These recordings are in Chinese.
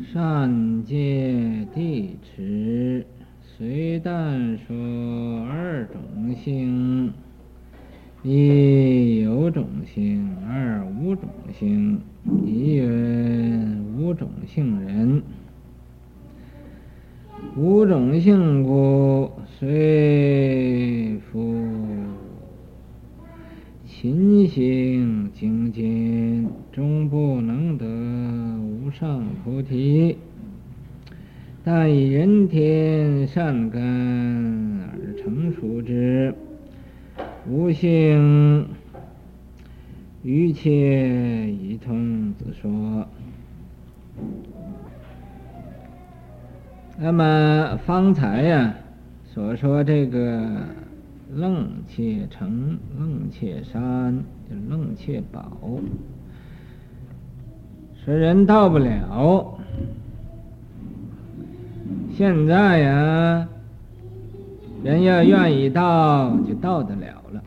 善戒地持，虽但说二种性，一有种性，二无种性，一云无种性人。无种性故，虽复勤行精进，终不能上菩提。但以人天善根而成熟之。无性，余切一通子说。那么方才呀、所说这个楞切城、楞切山、楞切宝，说人到不了。现在呀，人要愿意到，就到得了了；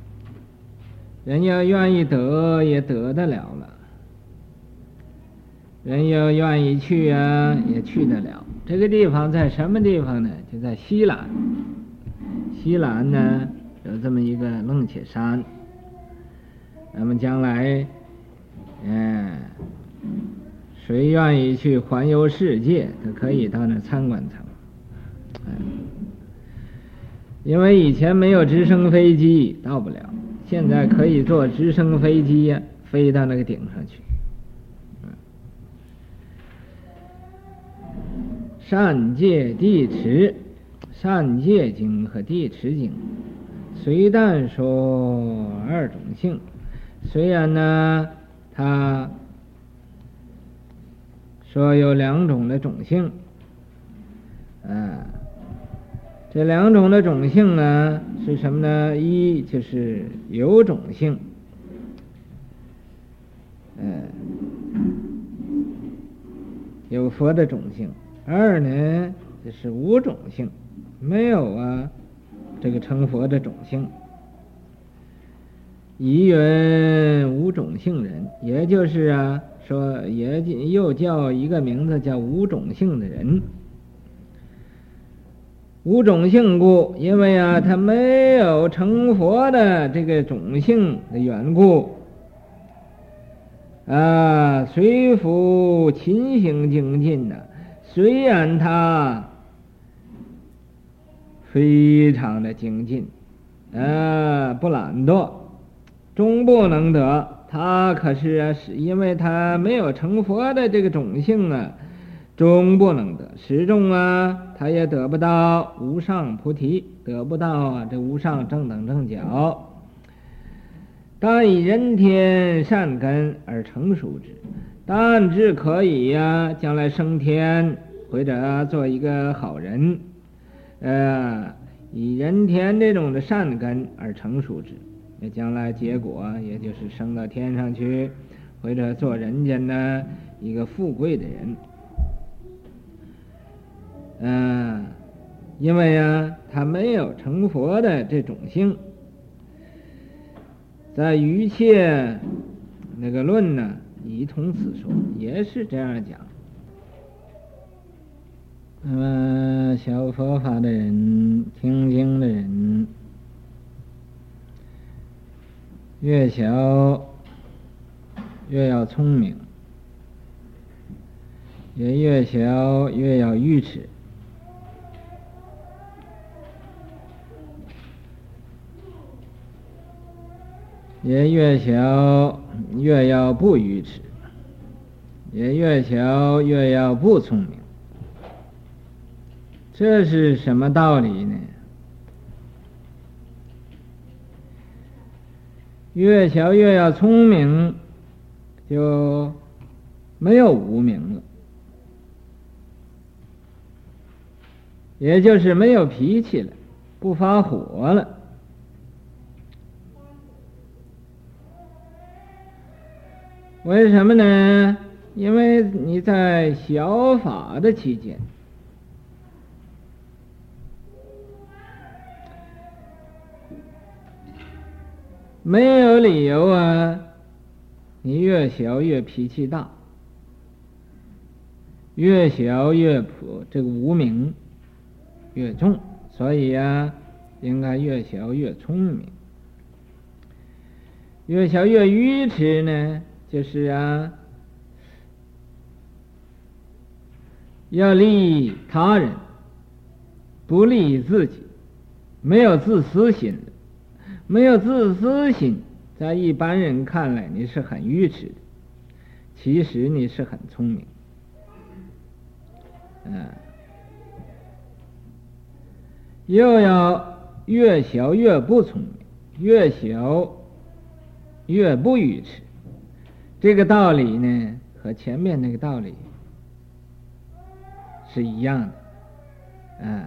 人要愿意得，也得得了了；人要愿意去呀，也去得了。这个地方在什么地方呢？就在西兰。西兰呢，有这么一个楞伽山。那么将来，嗯，谁愿意去环游世界，他可以到那参观参观。因为以前没有直升飞机，到不了。现在可以坐直升飞机呀，飞到那个顶上去。善界地持，善界经和地持经，虽但说二种性，虽然呢，他说有两种的种性，啊，这两种的种性呢是什么呢？一就是有种性，嗯，有佛的种性。二呢，就是无种性，没有啊，这个成佛的种性。一云无种性人，也就是啊，说也又叫一个名字叫无种性的人。无种性故，因为啊，他没有成佛的这个种性的缘故。啊，虽复勤行精进呢。虽然他非常的精进，呃，不懒惰，终不能得。他可是啊，是因为他没有成佛的这个种性啊，终不能得。始终啊，他也得不到无上菩提，得不到啊这无上正等正觉。但以人天善根而成熟之。但至可以呀、将来升天或者做一个好人，呃，以人天这种的善根而成熟之，将来结果也就是升到天上去，或者做人间的一个富贵的人，嗯、因为呀、啊，他没有成佛的这种性，在一切那个论呢。一通此说，也是这样讲。那么学佛法的人，听经的人，越小越要聪明，也越小越要愚痴，也越小。越要不愚痴，也越小越要不聪明，这是什么道理呢？越小越要聪明，就没有无明了，也就是没有脾气了，不发火了。为什么呢？因为你在小法的期间，没有理由啊！你越小越脾气大，越小越普，这个无明越重，所以、啊，应该越小越聪明。越小越愚痴呢，就是啊，要利益他人，不利于自己，没有自私心的，没有自私心，在一般人看来你是很愚痴的，其实你是很聪明。嗯，又要越小越不聪明，越小越不愚痴。这个道理呢，和前面那个道理是一样的。嗯，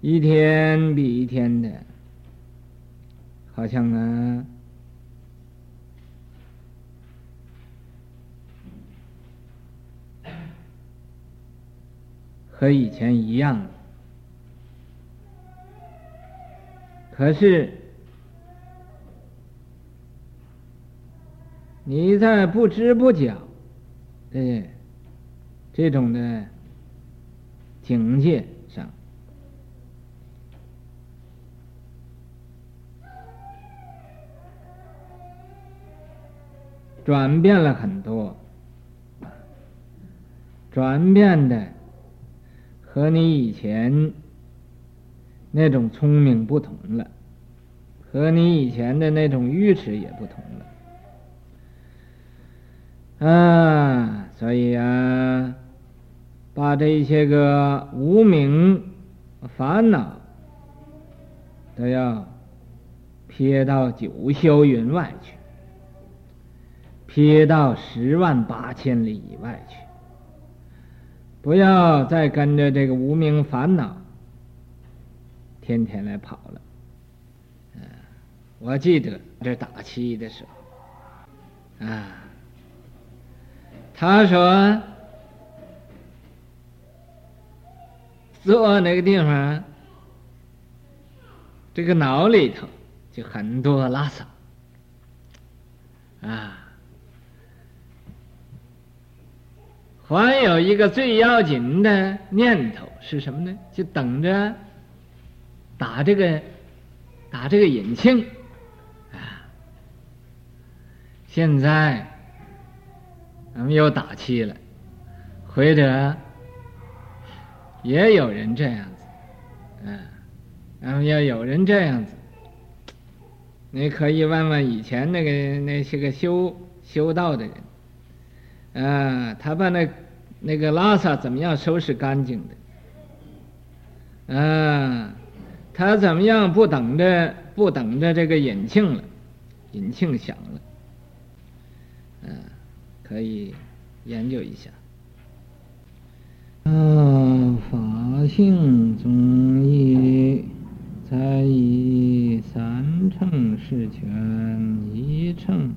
一天比一天的，好像呢。和以前一样，可是你在不知不觉，哎，这种的境界上转变了很多，转变的。和你以前那种聪明不同了，和你以前的那种愚痴也不同了，啊，所以啊，把这一些个无名烦恼都要撇到九霄云外去，撇到十万八千里以外去。不要再跟着这个无名烦恼天天来跑了。嗯，我记得这打七的时候，啊，他说坐那个地方，这个脑里头就很多拉萨，啊。还有一个最要紧的念头是什么呢？就等着打这个打这个引磬啊！现在咱们又打气了，或者也有人这样子，嗯，然后要有人这样子，你可以问问以前那个那些个修修道的人。啊，他把那那个拉萨怎么样收拾干净的？啊，他怎么样不等着不等着这个引庆了，引庆响了，啊，可以研究一下。啊，法性宗义，在以三乘释权一乘。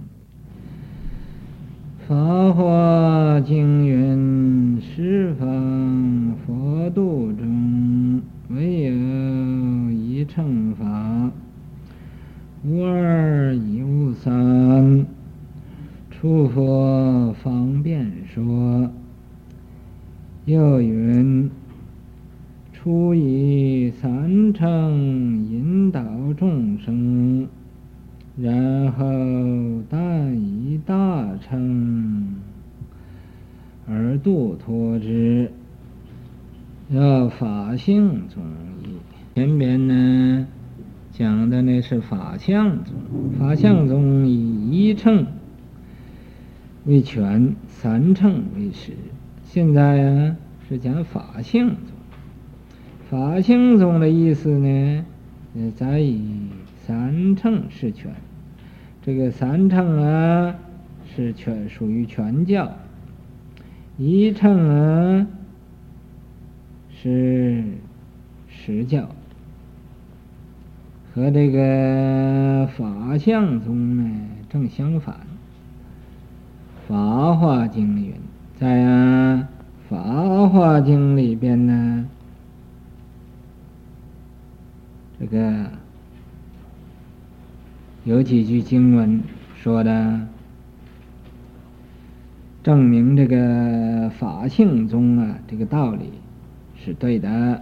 法华经云：十方佛度中，唯有一乘法，无二亦无三。诸佛方便说。又云：初以三乘引导众生。然后但以大乘而度脱之，要法性宗义。前边呢讲的那是法相宗，法相宗以一乘为权，三乘为实。现在呀是讲法性宗，法性宗的意思呢，在以三乘释权。这个三乘啊，是全属于全教；一乘啊，是实教。和这个法相宗呢，正相反。《法华经》云，在啊《法华经》里边呢，这个。有几句经文说的：“证明这个法性中啊，这个道理是对的。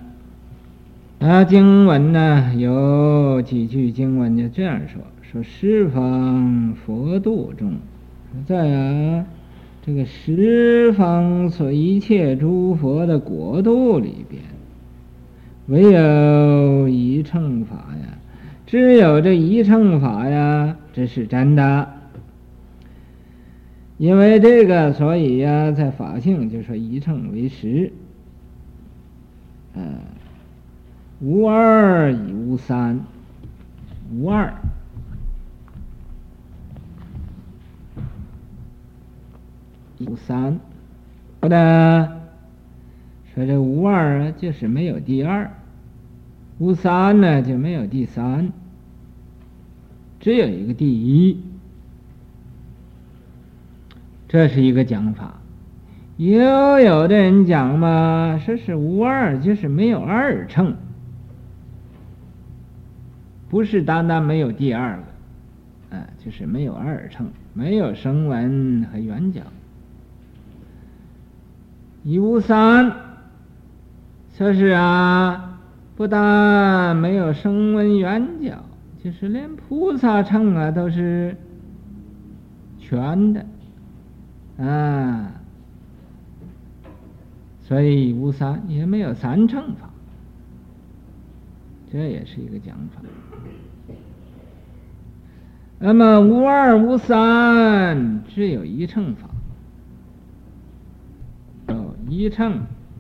啊，经文呢有几句经文就这样说：说十方佛度中，在啊这个十方所一切诸佛的国度里边，唯有一乘法呀，只有这一乘法呀，这是真的。因为这个，所以呀，在法性就说一乘为实，嗯，无二亦无三，无二，无三，说的说这无二，就是没有第二，无三呢就没有第三，只有一个第一。这是一个讲法，又有，的人讲嘛，说是无二，就是没有二乘，不是单单没有第二个，啊，就是没有二乘，没有声闻和缘觉。一无三，说是啊，不但没有声闻缘觉，就是连菩萨乘啊都是全的。啊，所以无三也没有三乘法，这也是一个讲法。那么无二无三，只有一乘法。哦，一乘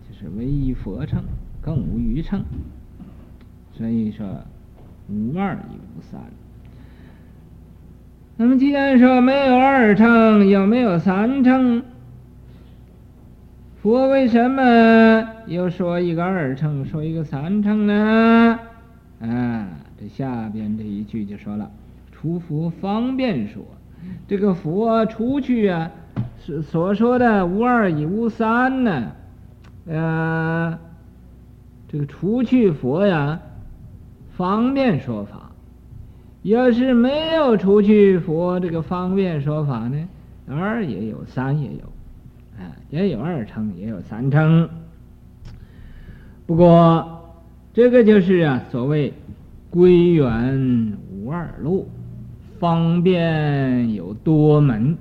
就是唯一佛乘，更无余乘。所以说无二亦无三。那么，既然说没有二乘，又没有三乘，佛为什么又说一个二乘，说一个三乘呢？啊，这下边这一句就说了：“除佛方便说，这个佛出去啊，是所说的无二亦无三呢？呃，这个出去佛呀，方便说法。”要是没有除去佛这个方便说法呢，二也有，三也有，啊，也有二乘，也有三乘。不过这个就是啊，所谓归元无二路，方便有多门。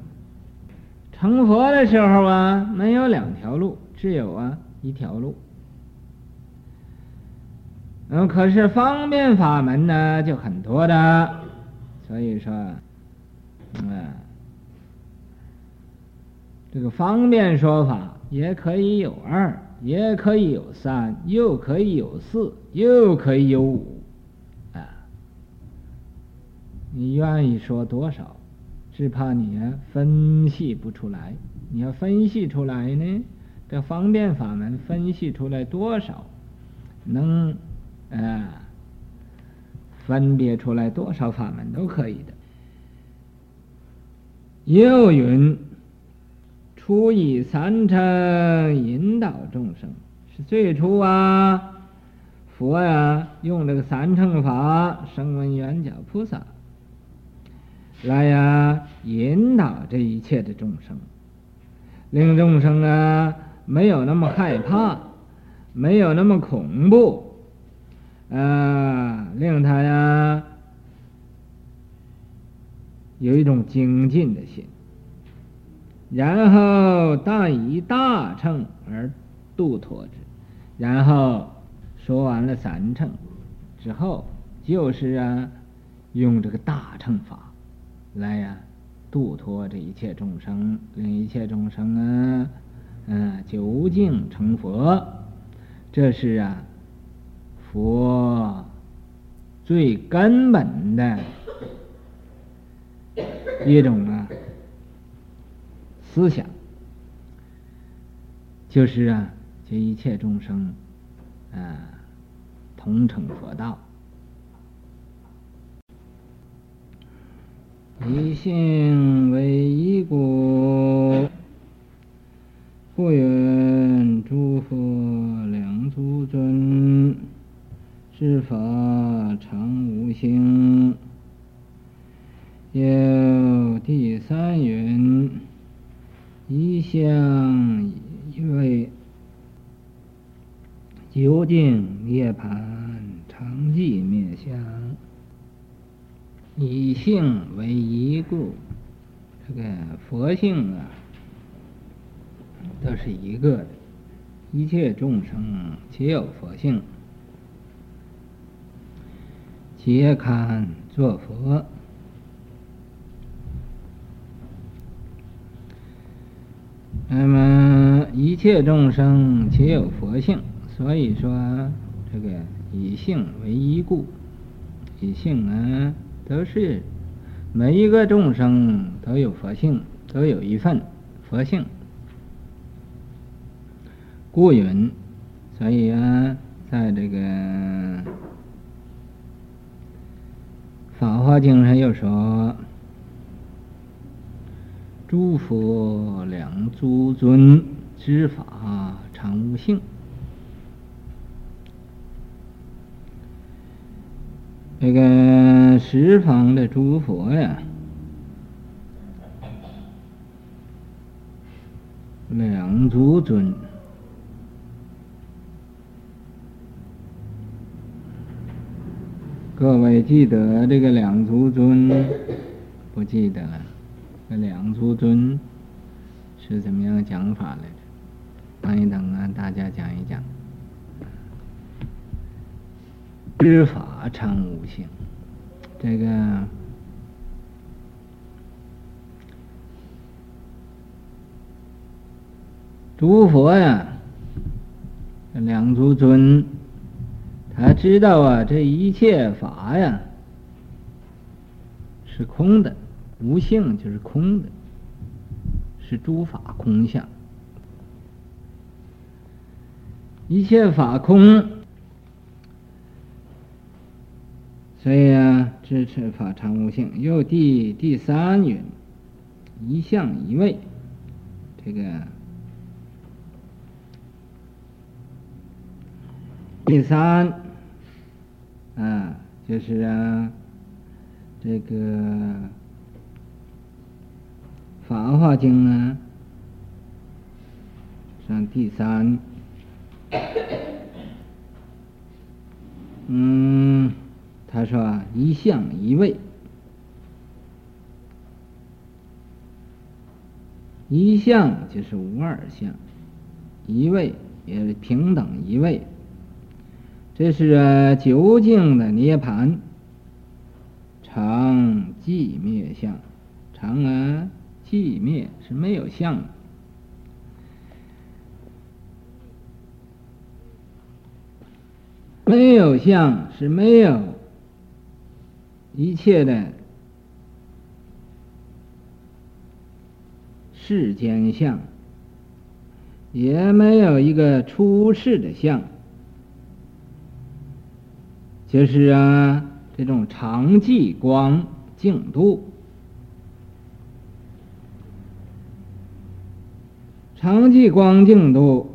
成佛的时候啊，没有两条路，只有啊一条路。嗯，可是方便法门呢，就很多的，所以说，嗯，这个方便说法也可以有二，也可以有三，又可以有四，又可以有五，啊，你愿意说多少，只怕你分析不出来。你要分析出来呢，这方便法门分析出来多少，能。啊，分别出来多少法门都可以的。又云：初以三乘引导众生，是最初啊，佛呀用这个三乘法，声闻缘觉菩萨来呀引导这一切的众生，令众生啊没有那么害怕，没有那么恐怖。啊，令他呀有一种精进的心，然后但以大乘而度脱之，然后说完了三乘之后，就是啊用这个大乘法来呀度脱这一切众生，令一切众生啊嗯、究竟成佛，这是啊。佛最根本的一种啊思想，就是啊，这一切众生啊同成佛道，一心为一故，故愿诸佛两足尊。是法常无形，有第三云：一相一味，究竟涅槃常寂灭相，以性为一故，这个佛性啊，都是一个的，一切众生皆有佛性，皆堪作佛。那么一切众生皆有佛性，所以说这个以性为依故，以性啊都是每一个众生都有佛性，都有一份佛性，故云，所以啊，在这个《法华经》上又说。诸佛两足尊，知法常无性。这个十方的诸佛呀，两足尊。各位记得这个两足尊？不记得了。这两足尊是怎么样讲法来着？等一等啊，大家讲一讲。知法常无性，这个诸佛呀，两足尊，他知道啊，这一切法呀是空的。无性就是空的，是诸法空相，一切法空，所以啊，支持法常无性。又第第三云，一相一味，这个第三啊，就是啊，这个。《法华经》呢，上第三，嗯，他说一相一味，一相就是无二相，一味也是平等一味，这是啊究竟的涅槃，常寂灭相，常啊。寂灭是没有相的，没有相是没有一切的世间相，也没有一个出世的相，就是啊，这种常寂光净土。常寂光净土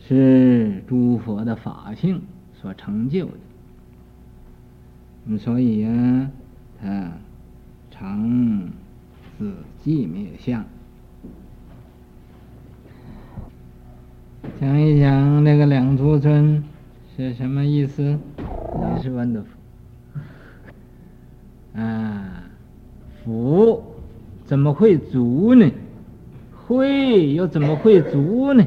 是诸佛的法性所成就的，所以啊，他常自寂灭相。想一想那个两足尊是什么意思？也是问的啊。福怎么会足呢？会又怎么会足呢？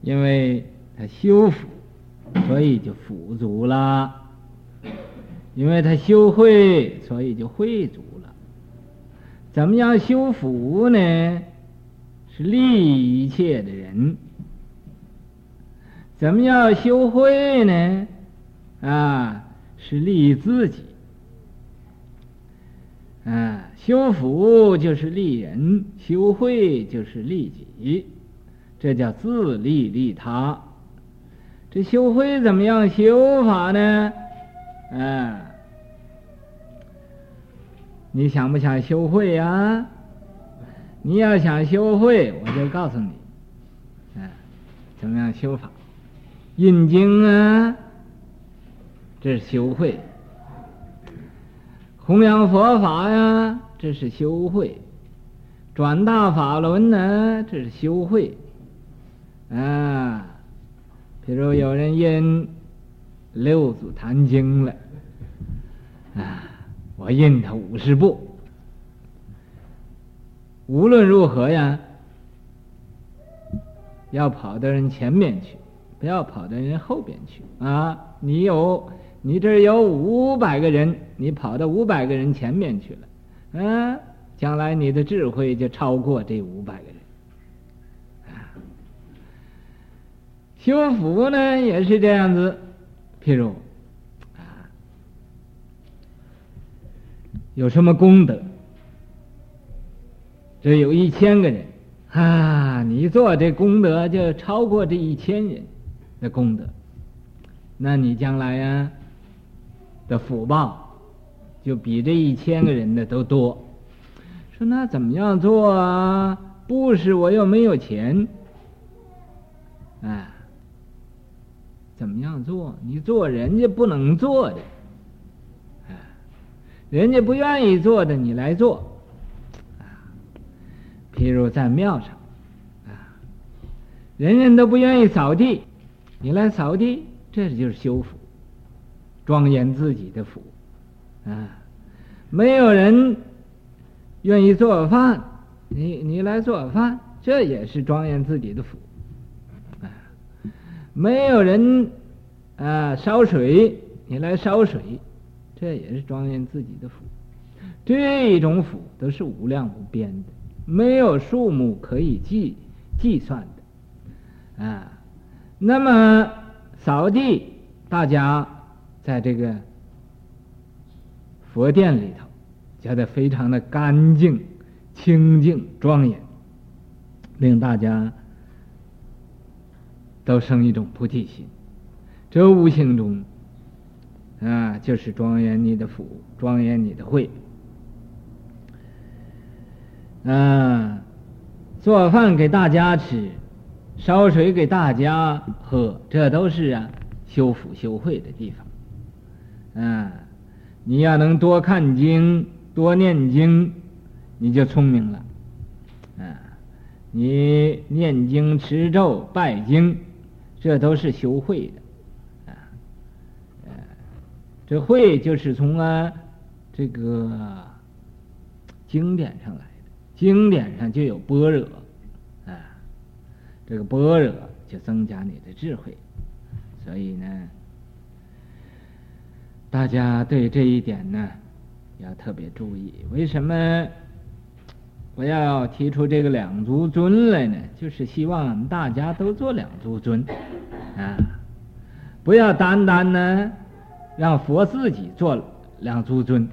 因为他修福，所以就福足了；因为他修慧，所以就慧足了。怎么样修福呢？是利一切的人。怎么样修慧呢？啊，是利自己。啊，修福就是利人，修慧就是利己，这叫自利利他。这修慧怎么样修法呢？啊，你想不想修慧呀？你要想修慧，我就告诉你，啊，怎么样修法？印经啊，这是修慧。弘扬佛法呀，这是修慧；转大法轮呢，这是修慧。啊，比如有人印六祖坛经了，啊，我印他五十部。无论如何呀，要跑到人前面去，不要跑到人后边去啊！你有，你这儿有五百个人，你跑到五百个人前面去了，啊，将来你的智慧就超过这五百个人。啊，修福呢也是这样子，譬如啊，有什么功德？这有一千个人，啊，你做这功德就超过这一千人的功德，那你将来呀的福报就比这一千个人的都多。说那怎么样做啊？不是我又没有钱，哎，怎么样做？你做人家不能做的，哎，人家不愿意做的，你来做。譬如在庙上，啊，人人都不愿意扫地，你来扫地，这就是修福，庄严自己的福，啊，没有人愿意做饭，你你来做饭，这也是庄严自己的福，啊，没有人啊烧水，你来烧水，这也是庄严自己的福，这种福都是无量无边的。没有数目可以计计算的，啊，那么扫地，大家在这个佛殿里头，觉得非常的干净、清净、庄严，令大家都生一种菩提心，这无形中啊，就是庄严你的福，庄严你的慧。嗯，做饭给大家吃，烧水给大家喝，这都是啊修福修慧的地方。嗯，你要能多看经，多念经，你就聪明了。嗯，你念经、持咒、拜经，这都是修慧的。这慧就是从啊这个经典上来。经典上就有般若，啊，这个般若就增加你的智慧，所以呢，大家对这一点呢要特别注意。为什么我要提出这个两足尊来呢？就是希望大家都做两足尊，啊，不要单单呢让佛自己做两足尊，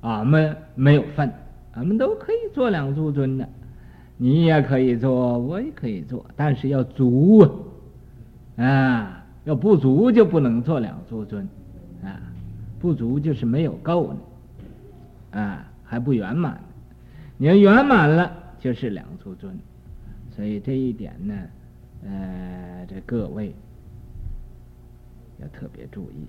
俺们没有份。咱们都可以做两足尊的，你也可以做，我也可以做，但是要足啊，啊，要不足就不能做两足尊，啊，不足就是没有够呢，啊，还不圆满，你要圆满了就是两足尊，所以这一点呢，呃，这各位要特别注意。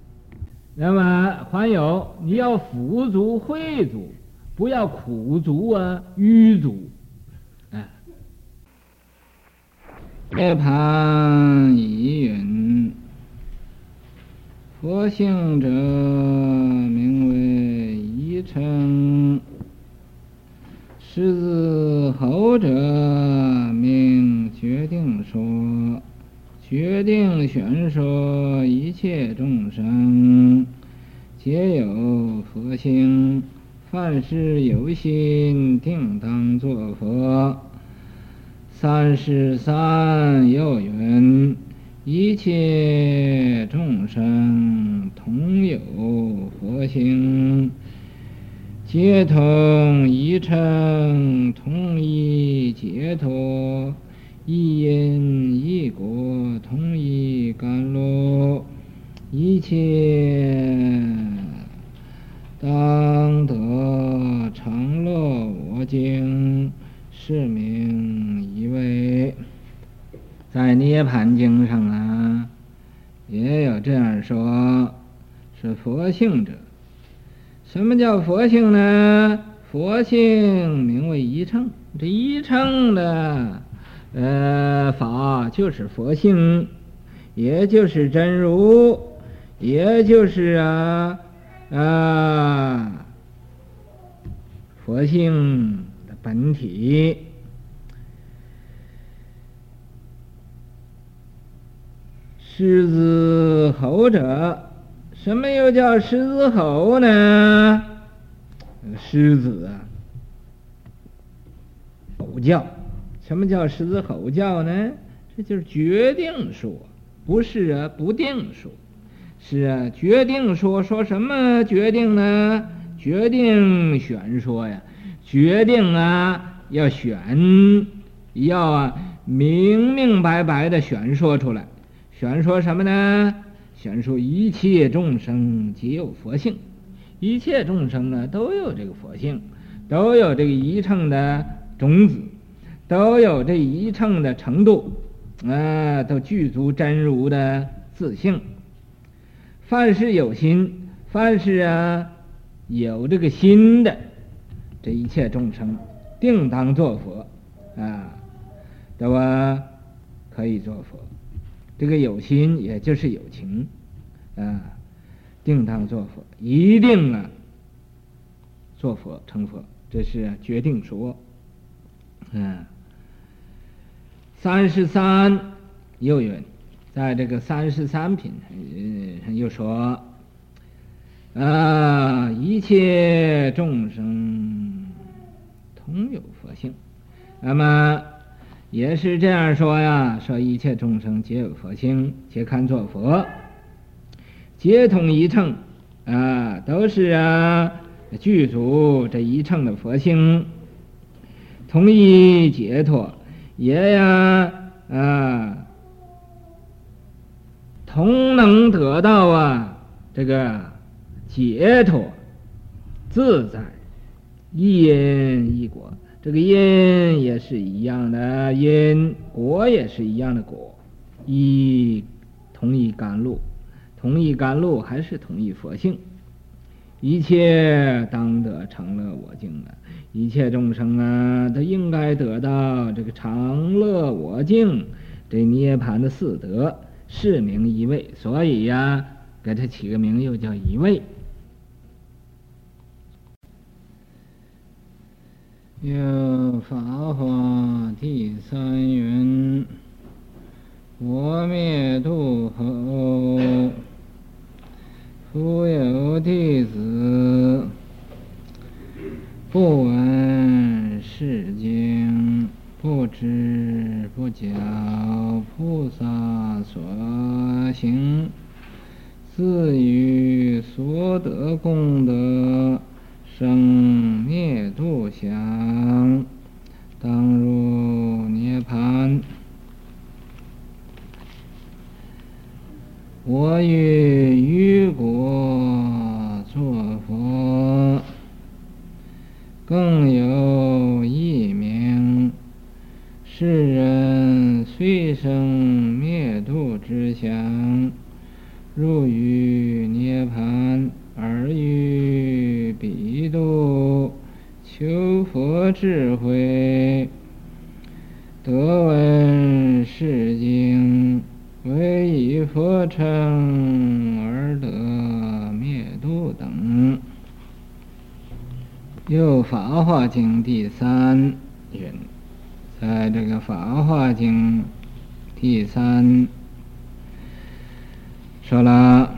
那么还有你要辅足会足。不要苦足啊，愚足，哎。涅槃已云：佛性者，名为一乘；狮子吼者，名决定说。决定宣说一切众生，皆有佛性。凡事有心，定当作佛。三十三又云：一切众生同有佛性，皆同一乘，同一解脱，一因一果，同一甘露，一切。当经，是名一位。在涅槃经上啊，也有这样说：是佛性者，什么叫佛性呢？佛性名为一乘，这一乘的呃法就是佛性，也就是真如，也就是啊啊佛性的本体。狮子吼者，什么又叫狮子吼呢？狮子啊，吼叫。什么叫狮子吼叫呢？这就是决定说，不是啊，不定说。是啊，决定说，说什么决定呢？决定选说呀，决定啊，要选，要啊，明明白白的选说出来。宣说什么呢？宣说一切众生皆有佛性，一切众生呢都有这个佛性，都有这个一乘的种子，都有这一乘的程度，啊，都具足真如的自性。凡是有心，凡是啊有这个心的，这一切众生定当作佛，啊，对吧可以作佛。这个有心，也就是有情，啊，定当作佛，一定啊，作佛成佛，这是决定说，嗯，三十三又云，在这个三十三品，嗯，又说，啊，一切众生同有佛性，那么。也是这样说呀，说一切众生皆有佛性，皆堪作佛，皆同一乘，啊，都是啊，具足这一乘的佛性，同一解脱，也呀，啊，同能得到啊，这个解脱自在，一因一果。这个因也是一样的因，果也是一样的果，一同一甘露，同一甘露还是同一佛性，一切当得常乐我净啊！一切众生啊，都应该得到这个常乐我净这涅槃的四德，是名一味。所以呀、给他起个名，又叫一味。有法华第三云：我灭度后，复有弟子，不闻是经，不知不觉菩萨所行，自于所得功德。生灭度相，当入涅槃。我于余国作佛，更有一名。世人虽生灭度之相，入于涅槃。而于彼度求佛智慧，得闻是经，为以佛称而得灭度等。又《法华经》第三云，在这个《法华经》第三说了。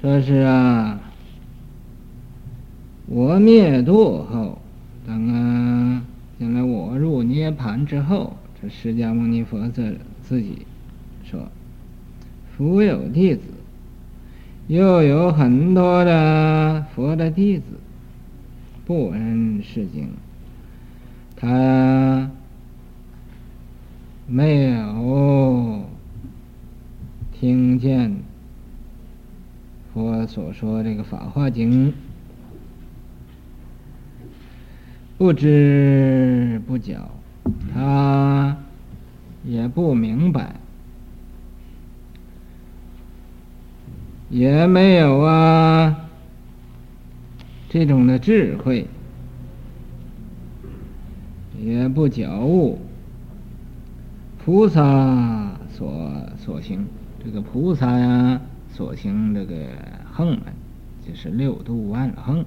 说是啊，我灭度后，等啊，将来我入涅槃之后，这释迦牟尼佛自自己说，复有弟子，又有很多的佛的弟子，不闻是经，他没有听见。我所说这个《法华经》，不知不觉，他也不明白，也没有啊这种的智慧，也不觉悟菩萨所所行，这个菩萨呀所行这个横门，就是六度万恒，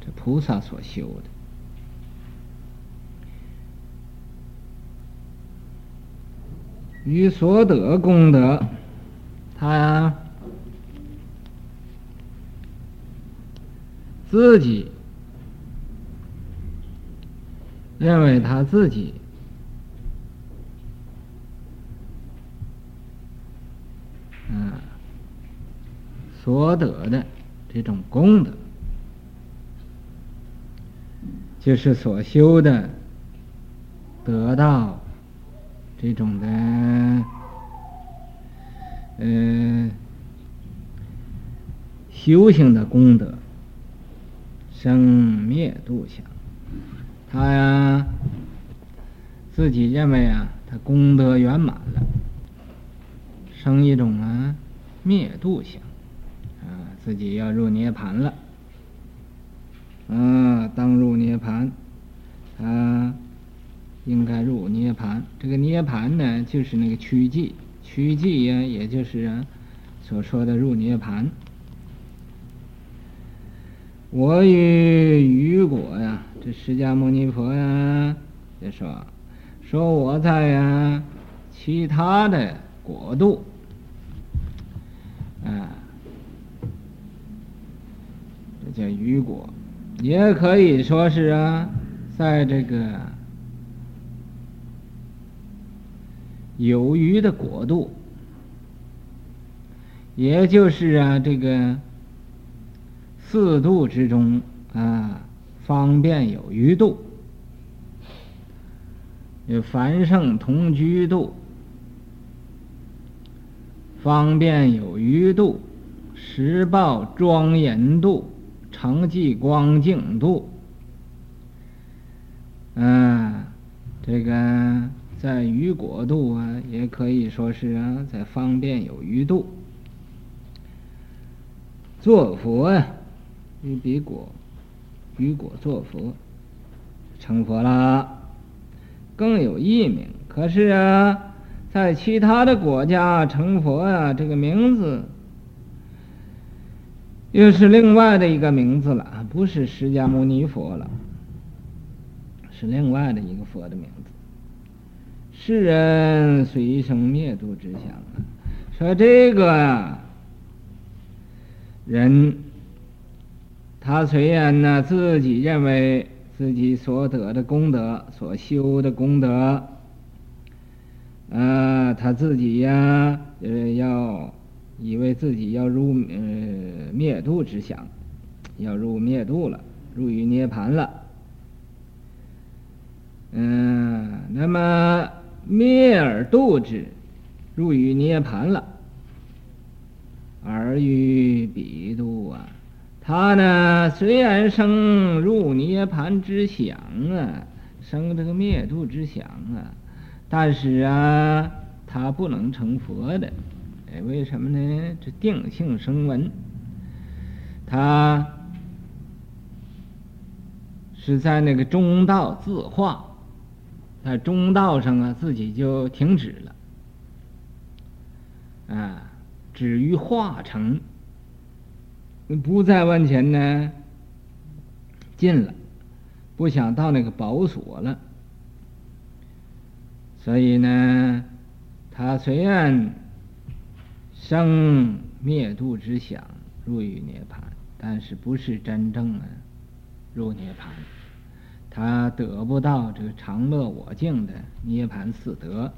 这菩萨所修的。与所得功德，他呀自己认为他自己嗯所得的这种功德，就是所修的得到。这种的，嗯、呃，修行的功德，生灭度想，他呀，自己认为啊，他功德圆满了，生一种啊灭度想，啊，自己要入涅槃了，啊，当入涅槃，啊。应该入涅槃，这个涅槃呢，就是那个曲寂，曲寂呀，也就是啊，所说的入涅槃。我与余果呀，这释迦牟尼佛呀，就说说我在呀其他的国度，啊，这叫雨果，也可以说是啊，在这个。有余的国度，也就是啊，这个四度之中啊，方便有余度，有凡圣同居度，方便有余度，实报庄严度，常寂光净度，嗯，这个。在余果度啊，也可以说是啊，在方便有余度，作佛呀，于彼果，余果作佛，成佛啦，更有异名。可是啊，在其他的国家成佛啊，这个名字又是另外的一个名字了，不是释迦牟尼佛了，是另外的一个佛的名字。世人随生灭度之想啊，说这个呀，人他虽然呢自己认为自己所得的功德、所修的功德，啊，他自己呀，呃，要以为自己要入呃灭度之想，要入灭度了，入于涅槃了，嗯，那么。灭而度之，入于涅槃了。而于彼度啊，他呢虽然生入涅槃之想啊，生这个灭度之想啊，但是啊，他不能成佛的。为什么呢？这定性生闻，他是在那个中道自化。在中道上啊，自己就停止了，啊，止于化成，不再往前呢进了，不想到那个宝所了，所以呢，他虽然生灭度之想入于涅槃，但是不是真正的入涅槃。他得不到这个常乐我净的涅槃四德，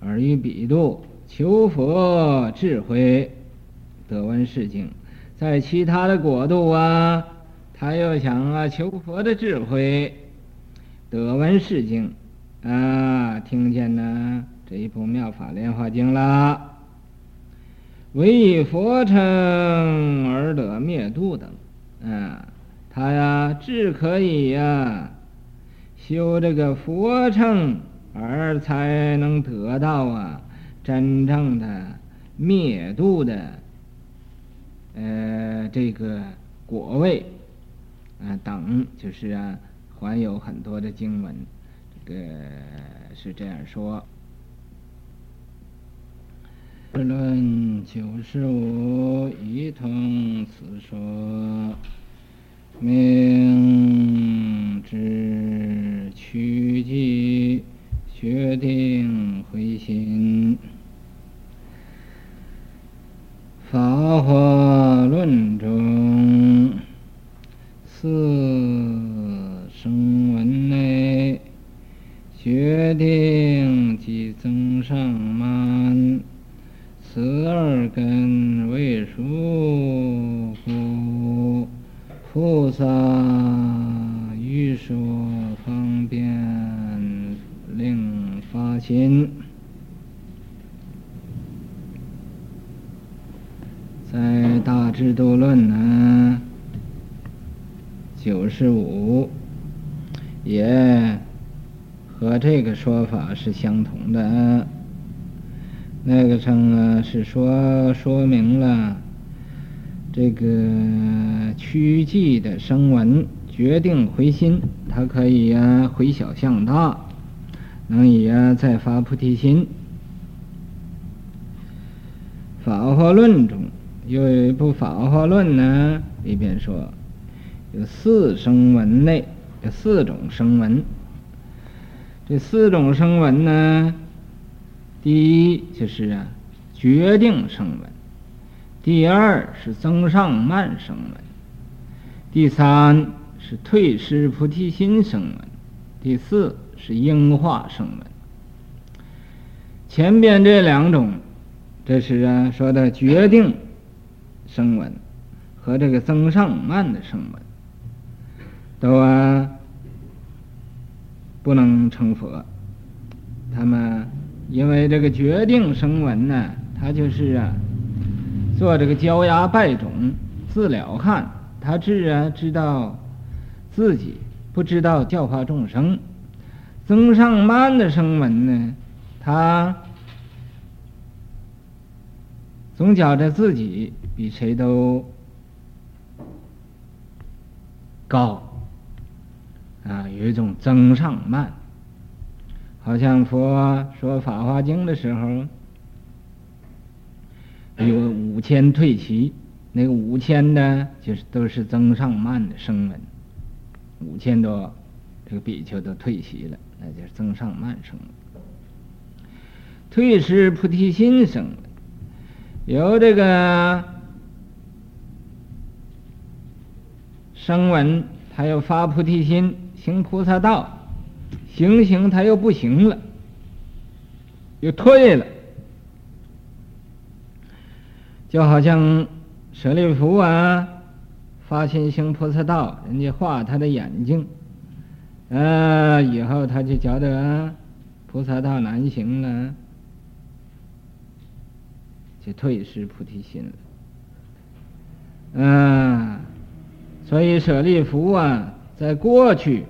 而于彼度求佛智慧得闻是经，在其他的国度啊，他又想啊求佛的智慧得闻是经啊，听见呢？这一部妙法莲华经啦，唯以佛乘而得灭度等啊。他呀，只可以呀，修这个佛乘，而才能得到啊真正的灭度的呃这个果位啊等，就是啊，还有很多的经文，这个是这样说。论九十五一同此说，明知趋寂，决定回心。法华论中四声闻内，决定即增上慢。此二根为殊故，菩萨欲说方便令发心。在《大智度论》呢，九十五也和这个说法是相同的。那个称啊，是说说明了这个趋寂的声闻决定回心，它可以啊回小向大，能以啊再发菩提心。法华论中又有一部法华论呢，里边说有四声闻内有四种声闻，这四种声闻呢。第一就是啊，决定声闻；第二是增上慢声闻；第三是退失菩提心声闻；第四是应化声闻。前边这两种，这是啊说的决定声闻和这个增上慢的声闻，都啊不能成佛，他们。因为这个决定声闻呢，他就是啊，做这个焦牙败种，自了汉，他自然知道自己，不知道教化众生。增上慢的声闻呢，他总觉得自己比谁都高，啊，有一种增上慢。好像佛说《法华经》的时候，有五千退齐，那个五千呢，就是都是增上慢的声闻，五千多这个比丘都退齐了，那就是增上慢声闻。退失菩提心声闻，有这个声闻，他要发菩提心，行菩萨道。行行他又不行了，又退了，就好像舍利弗啊，发心行菩萨道，人家画他的眼睛，啊，以后他就觉得菩萨道难行了，就退失菩提心了。啊，所以舍利弗啊，在过去。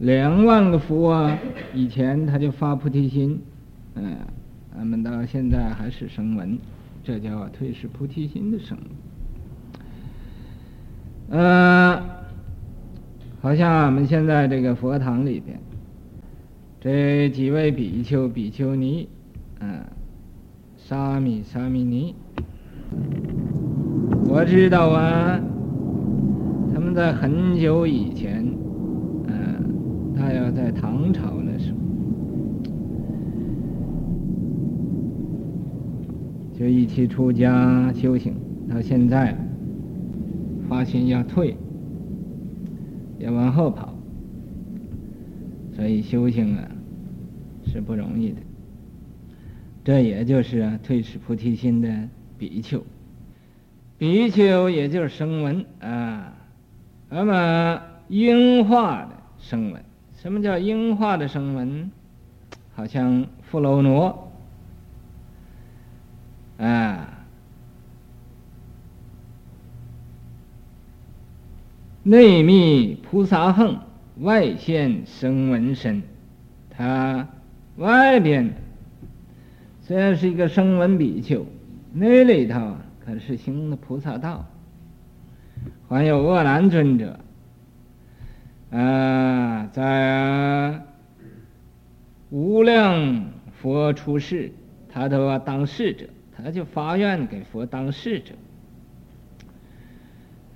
两万个佛啊，以前他就发菩提心，嗯，俺们到现在还是声闻，这叫退失菩提心的声闻。嗯，好像俺们现在这个佛堂里边，这几位比丘、比丘尼，嗯，沙弥、沙弥尼，我知道啊，他们在很久以前。他要在唐朝的时候，就一起出家修行，到现在发心要退，要往后跑，所以修行啊是不容易的。这也就是啊退失菩提心的比丘，比丘也就是声闻啊，那么应化的声闻。什么叫应化的声闻？好像富楼罗啊，内密菩萨横，外现声闻身。他外边虽然是一个声闻比丘，那里头可是行的菩萨道。还有阿难尊者，啊，在无量佛出世，他都要当侍者，他就发愿给佛当侍者。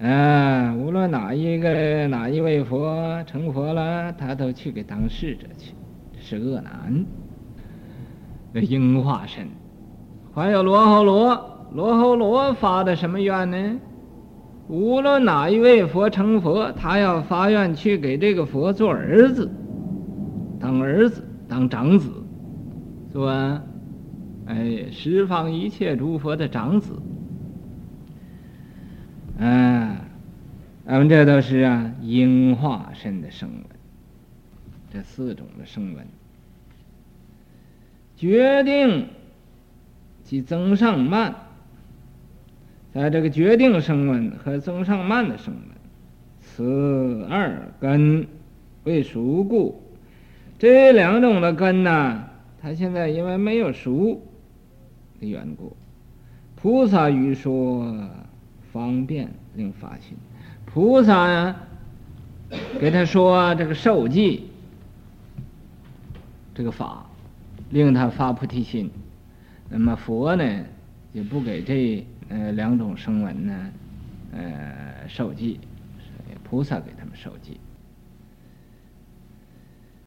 啊，无论哪一个哪一位佛成佛了，他都去给当侍者去。是恶男，那应化身，还有罗侯罗，罗侯罗发的什么愿呢？无论哪一位佛成佛，他要发愿去给这个佛做儿子，当儿子，当长子，做，哎，十方一切诸佛的长子。啊，咱们这都是啊，应化身的声闻，这四种的声闻，决定即增上慢，在这个决定声闻和增上慢的声闻，此二根为熟故，这两种的根呢，它现在因为没有熟的缘故，菩萨于说。方便令发心，菩萨呀，给他说这个受记，这个法，令他发菩提心。那么佛呢，也不给这呃两种声闻呢，呃受记，菩萨给他们受记。